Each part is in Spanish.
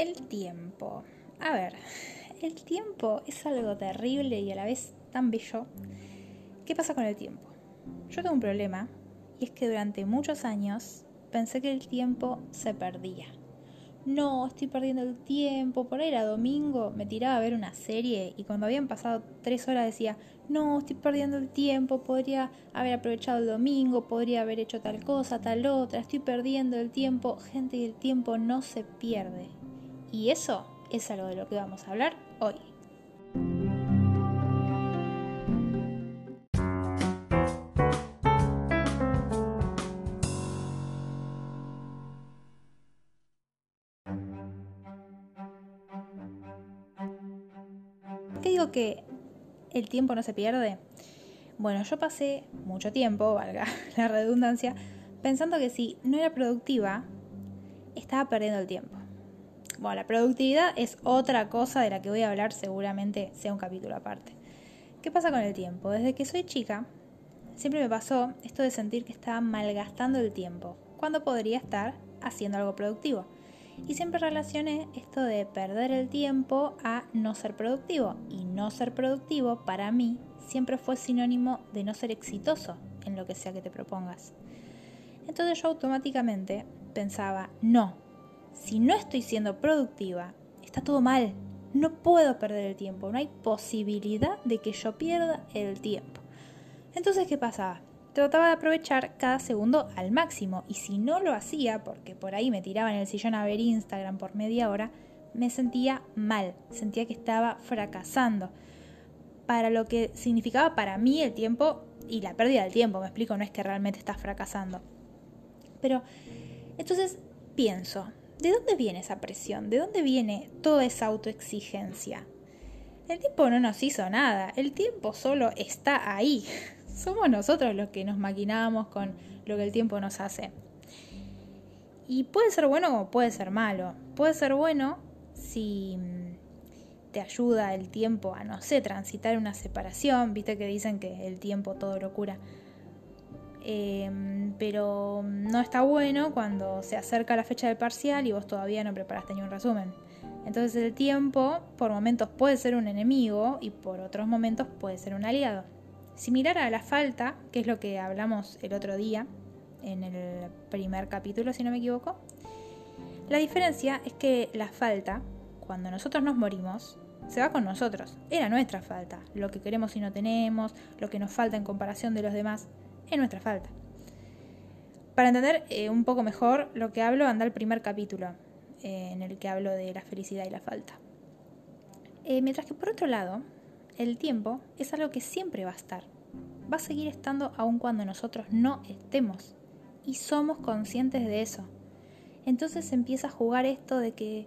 El tiempo. A ver, el tiempo es algo terrible y a la vez tan bello. ¿Qué pasa con el tiempo? Yo tengo un problema y es que durante muchos años pensé que el tiempo se perdía. No, estoy perdiendo el tiempo. Por ahí era domingo, me tiraba a ver una serie y cuando habían pasado tres horas decía, no, estoy perdiendo el tiempo, podría haber aprovechado el domingo, podría haber hecho tal cosa, tal otra, estoy perdiendo el tiempo. Gente, el tiempo no se pierde. Y eso es algo de lo que vamos a hablar hoy. ¿Por qué digo que el tiempo no se pierde? Bueno, yo pasé mucho tiempo, valga la redundancia, pensando que si no era productiva, estaba perdiendo el tiempo. Bueno, la productividad es otra cosa de la que voy a hablar, seguramente sea un capítulo aparte. ¿Qué pasa con el tiempo? Desde que soy chica, siempre me pasó esto de sentir que estaba malgastando el tiempo, cuando podría estar haciendo algo productivo. Y siempre relacioné esto de perder el tiempo a no ser productivo. Y no ser productivo, para mí, siempre fue sinónimo de no ser exitoso en lo que sea que te propongas. Entonces yo automáticamente pensaba, no, si no estoy siendo productiva, está todo mal. No puedo perder el tiempo, no hay posibilidad de que yo pierda el tiempo. Entonces, ¿qué pasaba? Trataba de aprovechar cada segundo al máximo y si no lo hacía, porque por ahí me tiraba en el sillón a ver Instagram por media hora, me sentía mal, sentía que estaba fracasando. Para lo que significaba para mí el tiempo y la pérdida del tiempo, me explico, no es que realmente estás fracasando. Pero entonces pienso, ¿De dónde viene esa presión? ¿De dónde viene toda esa autoexigencia? El tiempo no nos hizo nada, el tiempo solo está ahí. Somos nosotros los que nos maquinamos con lo que el tiempo nos hace. Y puede ser bueno o puede ser malo. Puede ser bueno si mm, te ayuda el tiempo a, no sé, transitar una separación. Viste que dicen que el tiempo todo lo cura. Em, pero no está bueno cuando se acerca la fecha del parcial y vos todavía no preparaste ni un resumen. Entonces el tiempo por momentos puede ser un enemigo y por otros momentos puede ser un aliado. Similar a la falta, que es lo que hablamos el otro día en el primer capítulo, si no me equivoco, la diferencia es que la falta, cuando nosotros nos morimos, se va con nosotros. Era nuestra falta, lo que queremos y no tenemos, lo que nos falta en comparación de los demás es nuestra falta. Para entender eh, un poco mejor lo que hablo, anda el primer capítulo eh, en el que hablo de la felicidad y la falta. Eh, mientras que por otro lado, el tiempo es algo que siempre va a estar. Va a seguir estando aun cuando nosotros no estemos. Y somos conscientes de eso. Entonces empieza a jugar esto de que,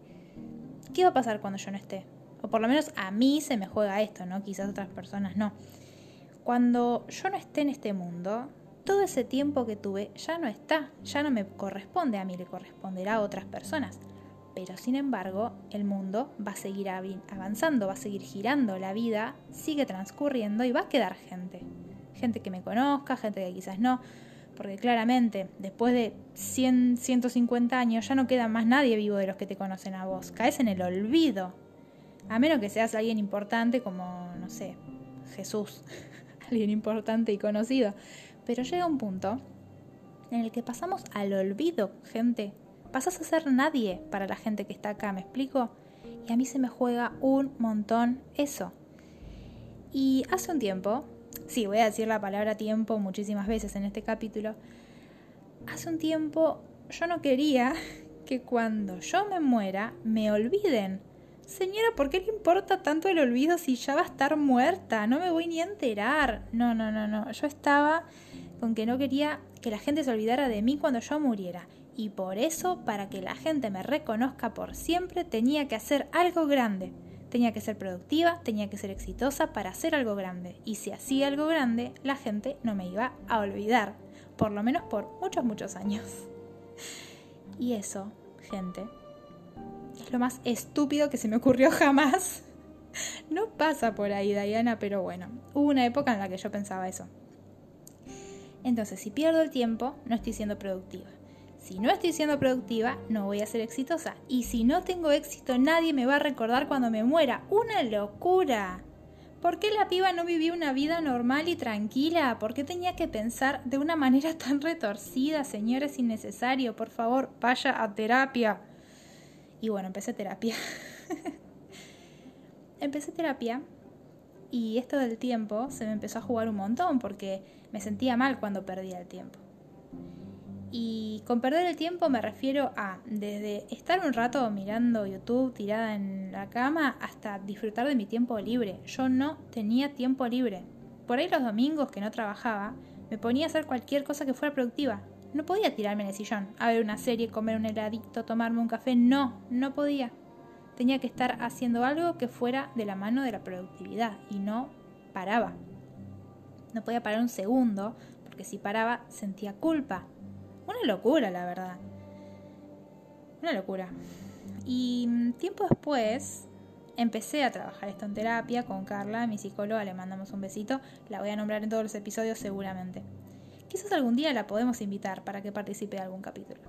¿qué va a pasar cuando yo no esté? O por lo menos a mí se me juega esto, ¿no? Quizás otras personas no. Cuando yo no esté en este mundo, todo ese tiempo que tuve ya no está, ya no me corresponde a mí, le corresponderá a otras personas. Pero sin embargo, el mundo va a seguir avanzando, va a seguir girando, la vida sigue transcurriendo y va a quedar gente. Gente que me conozca, gente que quizás no, porque claramente después de 100, 150 años ya no queda más nadie vivo de los que te conocen a vos. Caes en el olvido. A menos que seas alguien importante como, no sé, Jesús alguien importante y conocido. Pero llega un punto en el que pasamos al olvido, gente. Pasas a ser nadie para la gente que está acá, ¿me explico? Y a mí se me juega un montón eso. Y hace un tiempo, sí, voy a decir la palabra tiempo muchísimas veces en este capítulo, hace un tiempo yo no quería que cuando yo me muera me olviden Señora, ¿por qué le importa tanto el olvido si ya va a estar muerta? No me voy ni a enterar. No, no, no, no. Yo estaba con que no quería que la gente se olvidara de mí cuando yo muriera. Y por eso, para que la gente me reconozca por siempre, tenía que hacer algo grande. Tenía que ser productiva, tenía que ser exitosa para hacer algo grande. Y si hacía algo grande, la gente no me iba a olvidar. Por lo menos por muchos, muchos años. Y eso, gente, es lo más estúpido que se me ocurrió jamás. No pasa por ahí, Diana, pero bueno, hubo una época en la que yo pensaba eso. Entonces, si pierdo el tiempo, no estoy siendo productiva. Si no estoy siendo productiva, no voy a ser exitosa. Y si no tengo éxito, nadie me va a recordar cuando me muera. ¡Una locura! ¿Por qué la piba no vivía una vida normal y tranquila? ¿Por qué tenía que pensar de una manera tan retorcida? Señores, innecesario. Por favor, vaya a terapia. Y bueno, empecé terapia. empecé terapia y esto del tiempo se me empezó a jugar un montón porque me sentía mal cuando perdía el tiempo. Y con perder el tiempo me refiero a desde estar un rato mirando YouTube tirada en la cama hasta disfrutar de mi tiempo libre. Yo no tenía tiempo libre. Por ahí los domingos que no trabajaba, me ponía a hacer cualquier cosa que fuera productiva. No podía tirarme en el sillón, a ver una serie, comer un heladito, tomarme un café. No, no podía. Tenía que estar haciendo algo que fuera de la mano de la productividad y no paraba. No podía parar un segundo, porque si paraba sentía culpa una locura, la verdad. Una locura. Y mm, tiempo después empecé a trabajar esto en terapia con Carla, mi psicóloga, le mandamos un besito, la voy a nombrar en todos los episodios seguramente. Quizás algún día la podemos invitar para que participe de algún capítulo.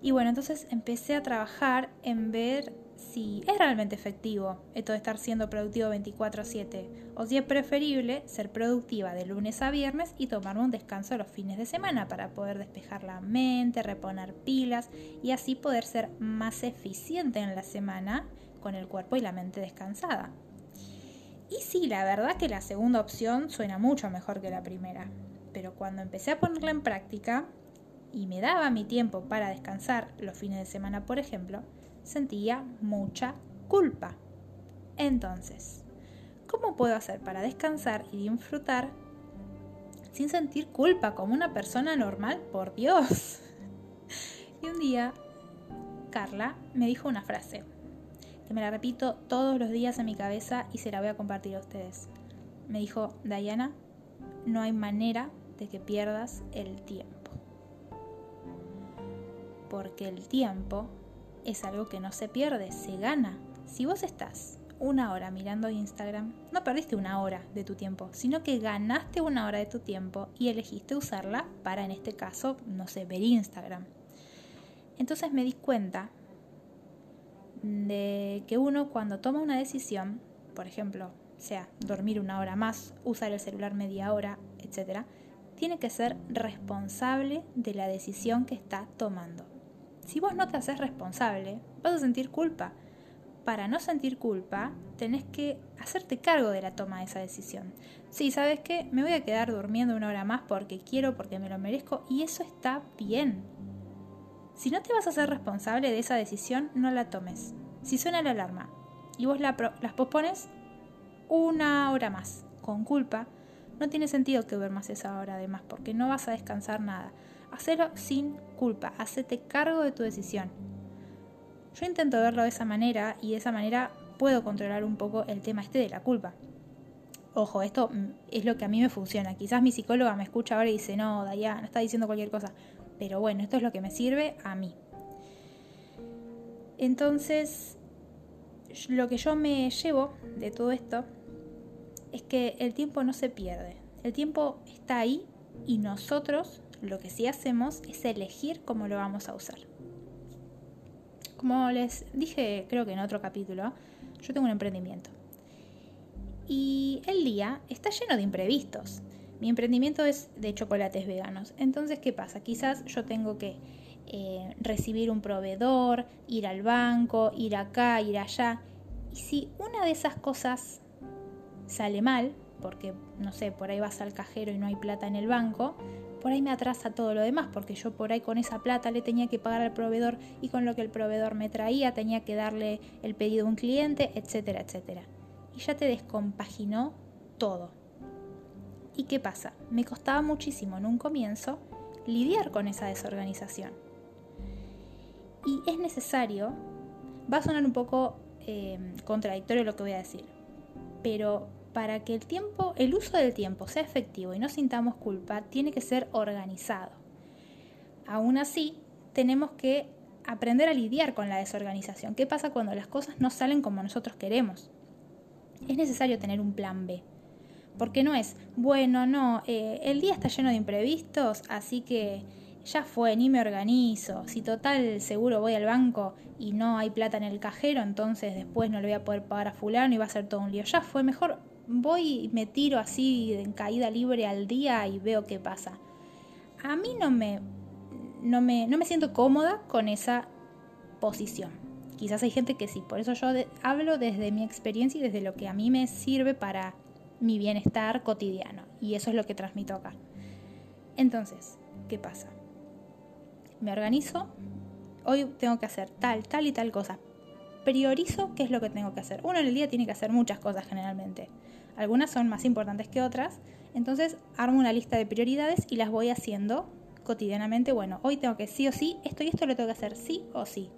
Y bueno, entonces empecé a trabajar en ver si es realmente efectivo esto de estar siendo productivo 24/7 o si es preferible ser productiva de lunes a viernes y tomarme un descanso los fines de semana para poder despejar la mente, reponer pilas y así poder ser más eficiente en la semana con el cuerpo y la mente descansada. Y sí, la verdad que la segunda opción suena mucho mejor que la primera, pero cuando empecé a ponerla en práctica y me daba mi tiempo para descansar los fines de semana, por ejemplo, sentía mucha culpa. Entonces, ¿cómo puedo hacer para descansar y disfrutar sin sentir culpa como una persona normal? Por Dios. Y un día, Carla me dijo una frase que me la repito todos los días en mi cabeza y se la voy a compartir a ustedes. Me dijo, Diana, no hay manera de que pierdas el tiempo. Porque el tiempo es algo que no se pierde, se gana. Si vos estás una hora mirando Instagram, no perdiste una hora de tu tiempo, sino que ganaste una hora de tu tiempo y elegiste usarla para, en este caso, no sé, ver Instagram. Entonces me di cuenta de que uno cuando toma una decisión, por ejemplo, sea dormir una hora más, usar el celular media hora, etc., tiene que ser responsable de la decisión que está tomando. Si vos no te haces responsable, vas a sentir culpa. Para no sentir culpa, tenés que hacerte cargo de la toma de esa decisión. Sí, ¿sabes qué? Me voy a quedar durmiendo una hora más porque quiero, porque me lo merezco y eso está bien. Si no te vas a hacer responsable de esa decisión, no la tomes. Si suena la alarma y vos la, las pospones una hora más con culpa, no tiene sentido que duermas esa hora de más porque no vas a descansar nada. Hacelo sin culpa, hacete cargo de tu decisión. Yo intento verlo de esa manera y de esa manera puedo controlar un poco el tema este de la culpa. Ojo, esto es lo que a mí me funciona. Quizás mi psicóloga me escucha ahora y dice, no, no está diciendo cualquier cosa. Pero bueno, esto es lo que me sirve a mí. Entonces, lo que yo me llevo de todo esto es que el tiempo no se pierde. El tiempo está ahí y nosotros lo que sí hacemos es elegir cómo lo vamos a usar. Como les dije, creo que en otro capítulo, yo tengo un emprendimiento. Y el día está lleno de imprevistos. Mi emprendimiento es de chocolates veganos. Entonces, ¿qué pasa? Quizás yo tengo que eh, recibir un proveedor, ir al banco, ir acá, ir allá. Y si una de esas cosas sale mal, porque no sé, por ahí vas al cajero y no hay plata en el banco, por ahí me atrasa todo lo demás, porque yo por ahí con esa plata le tenía que pagar al proveedor y con lo que el proveedor me traía tenía que darle el pedido a un cliente, etcétera, etcétera. Y ya te descompaginó todo. ¿Y qué pasa? Me costaba muchísimo en un comienzo lidiar con esa desorganización. Y es necesario, va a sonar un poco eh, contradictorio lo que voy a decir, pero para que el tiempo, el uso del tiempo sea efectivo y no sintamos culpa, tiene que ser organizado. Aún así, tenemos que aprender a lidiar con la desorganización. ¿Qué pasa cuando las cosas no salen como nosotros queremos? Es necesario tener un plan B. Porque no es, bueno, no, eh, el día está lleno de imprevistos, así que ya fue, ni me organizo. Si total seguro voy al banco y no hay plata en el cajero, entonces después no le voy a poder pagar a fulano y va a ser todo un lío. Ya fue, mejor voy y me tiro así en caída libre al día y veo qué pasa. A mí no me, no me, no me siento cómoda con esa posición. Quizás hay gente que sí, por eso yo hablo desde mi experiencia y desde lo que a mí me sirve para mi bienestar cotidiano. Y eso es lo que transmito acá. Entonces, ¿qué pasa? Me organizo, hoy tengo que hacer tal, tal y tal cosa. Priorizo qué es lo que tengo que hacer. Uno en el día tiene que hacer muchas cosas generalmente. Algunas son más importantes que otras. Entonces armo una lista de prioridades y las voy haciendo cotidianamente. Bueno, hoy tengo que sí o sí, esto y esto lo tengo que hacer sí o sí.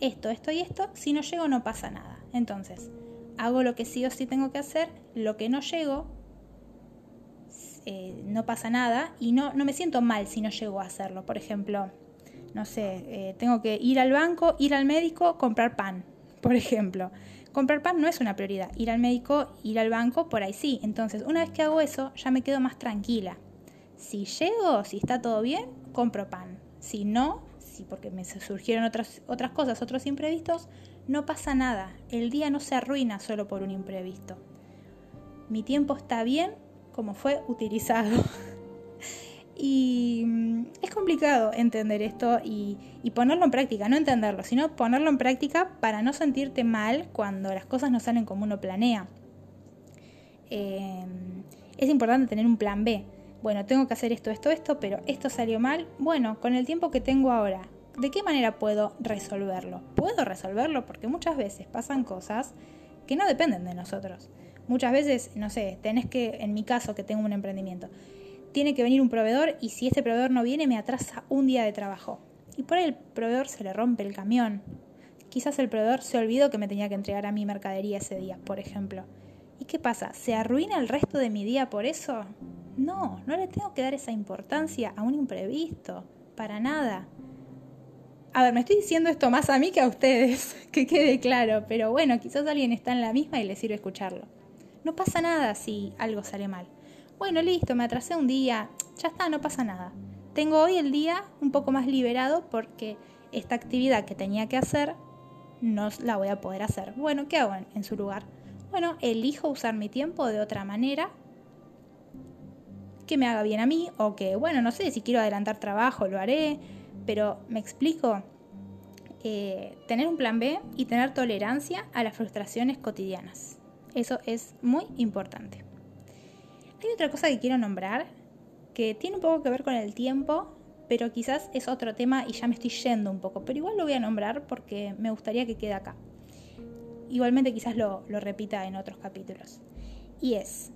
Esto, esto y esto, si no llego no pasa nada. Entonces, hago lo que sí o sí tengo que hacer, lo que no llego, eh, no pasa nada y no, no me siento mal si no llego a hacerlo. Por ejemplo, no sé, eh, tengo que ir al banco, ir al médico, comprar pan, por ejemplo. Comprar pan no es una prioridad. Ir al médico, ir al banco, por ahí sí. Entonces, una vez que hago eso, ya me quedo más tranquila. Si llego, si está todo bien, compro pan. Si no, si porque me surgieron otras, otras cosas, otros imprevistos, no pasa nada. El día no se arruina solo por un imprevisto. Mi tiempo está bien como fue utilizado. Y mm, es complicado entender esto y, ponerlo en práctica, no entenderlo, sino ponerlo en práctica para no sentirte mal cuando las cosas no salen como uno planea. Em, es importante tener un plan B. Bueno, tengo que hacer esto, esto, esto, pero esto salió mal. Bueno, con el tiempo que tengo ahora, ¿de qué manera puedo resolverlo? Puedo resolverlo porque muchas veces pasan cosas que no dependen de nosotros. Muchas veces, no sé, tenés que, en mi caso, que tengo un emprendimiento, tiene que venir un proveedor y si este proveedor no viene me atrasa un día de trabajo. Y por ahí el proveedor se le rompe el camión. Quizás el proveedor se olvidó que me tenía que entregar a mi mercadería ese día, por ejemplo. ¿Y qué pasa? ¿Se arruina el resto de mi día por eso? No, no le tengo que dar esa importancia a un imprevisto, para nada. A ver, me estoy diciendo esto más a mí que a ustedes, que quede claro, pero bueno, quizás alguien está en la misma y le sirve escucharlo. No pasa nada si algo sale mal. Bueno, listo, me atrasé un día, ya está, no pasa nada. Tengo hoy el día un poco más liberado porque esta actividad que tenía que hacer no la voy a poder hacer. Bueno, ¿qué hago en, su lugar? Bueno, elijo usar mi tiempo de otra manera que me haga bien a mí o que, bueno, no sé, si quiero adelantar trabajo lo haré, pero me explico. Eh, tener un plan B y tener tolerancia a las frustraciones cotidianas. Eso es muy importante. Hay otra cosa que quiero nombrar que tiene un poco que ver con el tiempo, pero quizás es otro tema y ya me estoy yendo un poco, pero igual lo voy a nombrar porque me gustaría que quede acá. Igualmente quizás lo, lo repita en otros capítulos. Y es,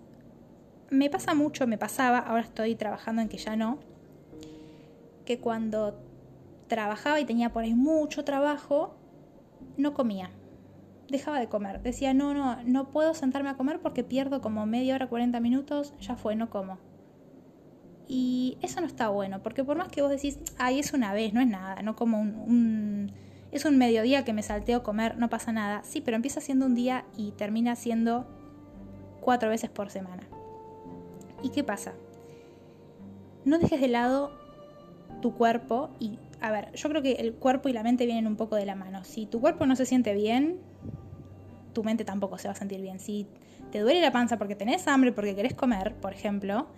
me pasa mucho, me pasaba, ahora estoy trabajando en que ya no, que cuando trabajaba y tenía por ahí mucho trabajo, no comía dejaba de comer. Decía, no, no, no puedo sentarme a comer porque pierdo como media hora, 40 minutos, ya fue, no como. Y eso no está bueno, porque por más que vos decís, ay, es una vez, no es nada, no como un, es un mediodía que me salteo comer, no pasa nada. Sí, pero empieza siendo un día y termina siendo cuatro veces por semana. ¿Y qué pasa? No dejes de lado tu cuerpo y, a ver, yo creo que el cuerpo y la mente vienen un poco de la mano. Si tu cuerpo no se siente bien, tu mente tampoco se va a sentir bien. Si te duele la panza porque tenés hambre, porque querés comer, por ejemplo,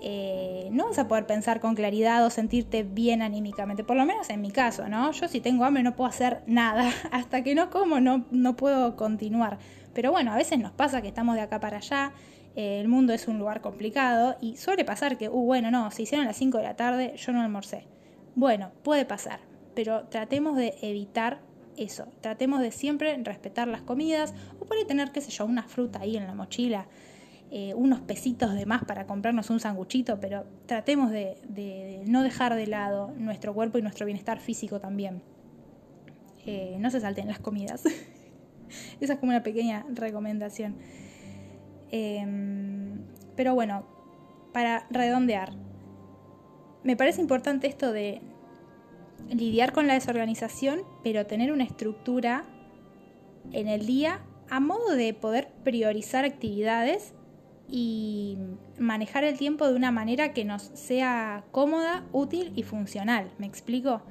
eh, no vas a poder pensar con claridad o sentirte bien anímicamente, por lo menos en mi caso, ¿no? Yo si tengo hambre no puedo hacer nada, hasta que no como no, no puedo continuar. Pero bueno, a veces nos pasa que estamos de acá para allá, eh, el mundo es un lugar complicado y suele pasar que, uh, bueno, no, se hicieron las 5 de la tarde, yo no almorcé. Bueno, puede pasar, pero tratemos de evitar eso. Tratemos de siempre respetar las comidas o por tener, qué sé yo, una fruta ahí en la mochila, eh, unos pesitos de más para comprarnos un sanguchito, pero tratemos de, no dejar de lado nuestro cuerpo y nuestro bienestar físico también. Eh, no se salten las comidas. Esa es como una pequeña recomendación. Em, pero bueno, para redondear, me parece importante esto de lidiar con la desorganización, pero tener una estructura en el día a modo de poder priorizar actividades y manejar el tiempo de una manera que nos sea cómoda, útil y funcional. ¿Me explico?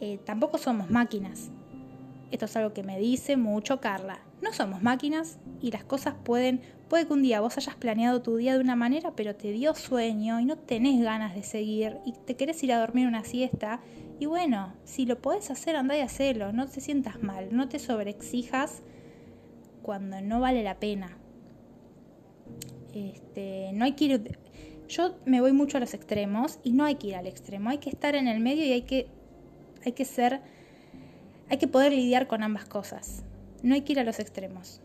Eh, tampoco somos máquinas. Esto es algo que me dice mucho Carla. No somos máquinas y las cosas pueden, puede que un día vos hayas planeado tu día de una manera, pero te dio sueño y no tenés ganas de seguir y te querés ir a dormir una siesta. Y bueno, si lo podés hacer, andá y hacelo, no te sientas mal, no te sobreexijas cuando no vale la pena. Este, no hay que ir. Yo me voy mucho a los extremos y no hay que ir al extremo, hay que estar en el medio y hay que, hay que ser, hay que poder lidiar con ambas cosas. No hay que ir a los extremos.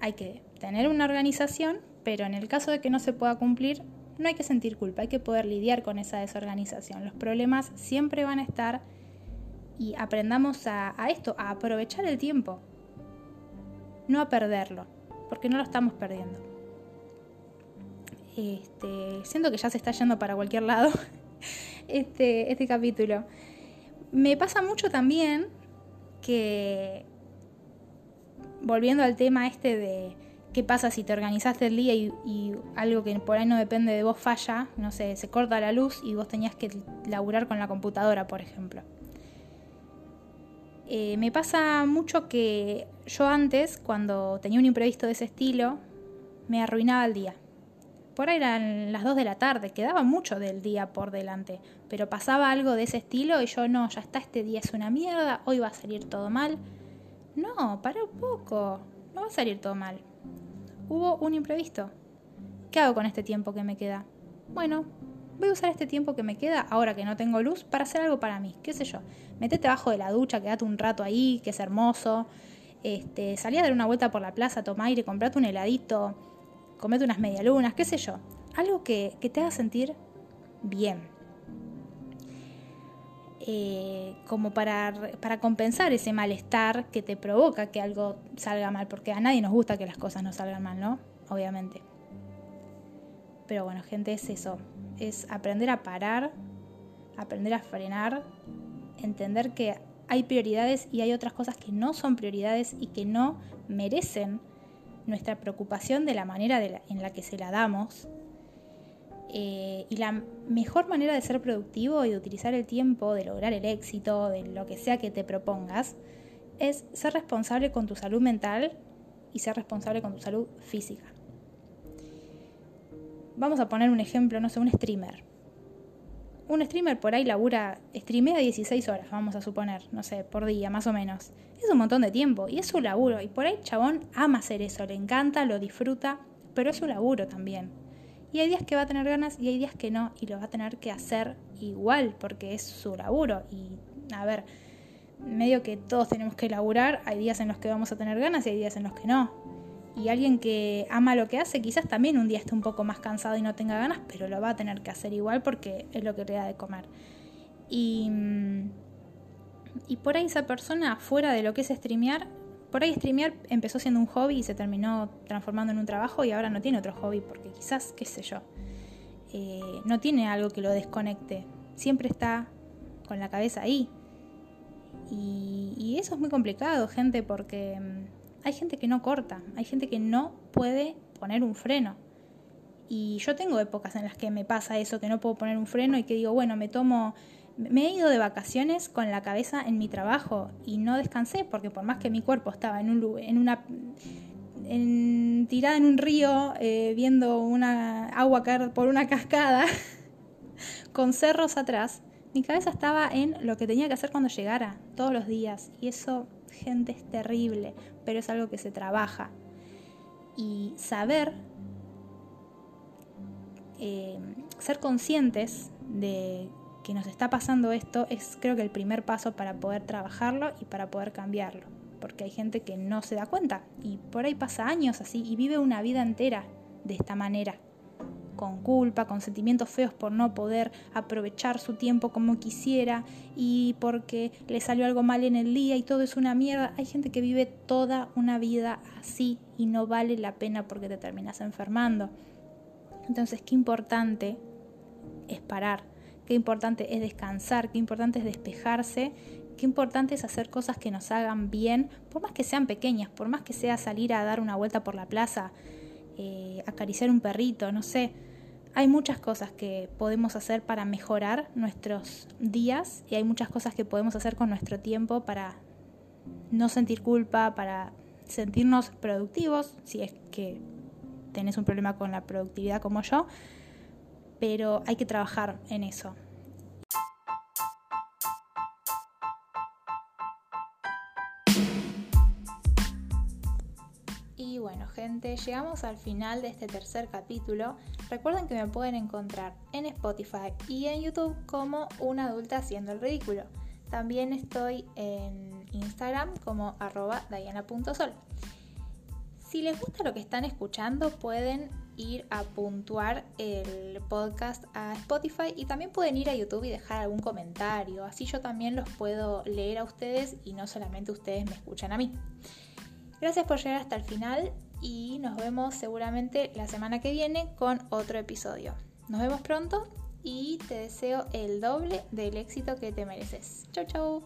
Hay que tener una organización, pero en el caso de que no se pueda cumplir, no hay que sentir culpa, hay que poder lidiar con esa desorganización. Los problemas siempre van a estar y aprendamos a, esto, a aprovechar el tiempo, no a perderlo porque no lo estamos perdiendo. Este, siento que ya se está yendo para cualquier lado este, este capítulo. Me pasa mucho también que, volviendo al tema este de qué pasa si te organizaste el día y, algo que por ahí no depende de vos falla, no sé, se corta la luz y vos tenías que laburar con la computadora, por ejemplo. Eh, me pasa mucho que yo antes, cuando tenía un imprevisto de ese estilo, me arruinaba el día. Por ahí eran las 2 de la tarde, quedaba mucho del día por delante, pero pasaba algo de ese estilo y yo no, ya está, este día es una mierda, hoy va a salir todo mal. No, para un poco, no va a salir todo mal. Hubo un imprevisto. ¿Qué hago con este tiempo que me queda? Bueno, voy a usar este tiempo que me queda, ahora que no tengo luz, para hacer algo para mí, qué sé yo. Metete abajo de la ducha, quédate un rato ahí, que es hermoso. Este, salí a dar una vuelta por la plaza, toma aire, comprate un heladito, comete unas medialunas, qué sé yo. Algo que, te haga sentir bien. Eh, como para, para compensar ese malestar que te provoca que algo salga mal, porque a nadie nos gusta que las cosas no salgan mal, ¿no? Obviamente. Pero bueno, gente, es eso es aprender a parar, aprender a frenar, entender que hay prioridades y hay otras cosas que no son prioridades y que no merecen nuestra preocupación de la manera en la que se la damos. Eh, y la mejor manera de ser productivo y de utilizar el tiempo, de lograr el éxito, de lo que sea que te propongas, es ser responsable con tu salud mental y ser responsable con tu salud física vamos a poner un ejemplo, no sé, un streamer. Un streamer por ahí labura, streamea 16 horas, vamos a suponer, no sé, por día, más o menos. Es un montón de tiempo y es su laburo. Y por ahí chabón ama hacer eso, le encanta, lo disfruta, pero es su laburo también. Y hay días que va a tener ganas y hay días que no, y lo va a tener que hacer igual, porque es su laburo. Y a ver, medio que todos tenemos que laburar, hay días en los que vamos a tener ganas y hay días en los que no y alguien que ama lo que hace quizás también un día esté un poco más cansado y no tenga ganas, pero lo va a tener que hacer igual porque es lo que le da de comer. Y, mm, y por ahí esa persona, fuera de lo que es streamear, por ahí streamear empezó siendo un hobby y se terminó transformando en un trabajo y ahora no tiene otro hobby porque quizás, qué sé yo, eh, no tiene algo que lo desconecte. Siempre está con la cabeza ahí. Y, eso es muy complicado, gente, porque mm, hay gente que no corta, hay gente que no puede poner un freno. Y yo tengo épocas en las que me pasa eso, que no puedo poner un freno y que digo, bueno, me tomo, me he ido de vacaciones con la cabeza en mi trabajo y no descansé porque por más que mi cuerpo estaba en, un, en una en, tirada en un río eh, viendo una agua caer por una cascada con cerros atrás, mi cabeza estaba en lo que tenía que hacer cuando llegara todos los días y eso gente es terrible, pero es algo que se trabaja. Y saber, eh, ser conscientes de que nos está pasando esto es creo que el primer paso para poder trabajarlo y para poder cambiarlo. Porque hay gente que no se da cuenta y por ahí pasa años así y vive una vida entera de esta manera con culpa, con sentimientos feos por no poder aprovechar su tiempo como quisiera y porque le salió algo mal en el día y todo es una mierda. Hay gente que vive toda una vida así y no vale la pena porque te terminas enfermando. Entonces, qué importante es parar, qué importante es descansar, qué importante es despejarse, qué importante es hacer cosas que nos hagan bien, por más que sean pequeñas, por más que sea salir a dar una vuelta por la plaza, eh, acariciar un perrito, no sé. Hay muchas cosas que podemos hacer para mejorar nuestros días y hay muchas cosas que podemos hacer con nuestro tiempo para no sentir culpa, para sentirnos productivos, si es que tenés un problema con la productividad como yo, pero hay que trabajar en eso. Gente, llegamos al final de este tercer capítulo. Recuerden que me pueden encontrar en Spotify y en YouTube como una adulta haciendo el ridículo. También estoy en Instagram como arroba diana.sol. Si les gusta lo que están escuchando, pueden ir a puntuar el podcast a Spotify y también pueden ir a YouTube y dejar algún comentario. Así yo también los puedo leer a ustedes y no solamente ustedes me escuchan a mí. Gracias por llegar hasta el final y nos vemos seguramente la semana que viene con otro episodio. Nos vemos pronto y te deseo el doble del éxito que te mereces. Chau, chau.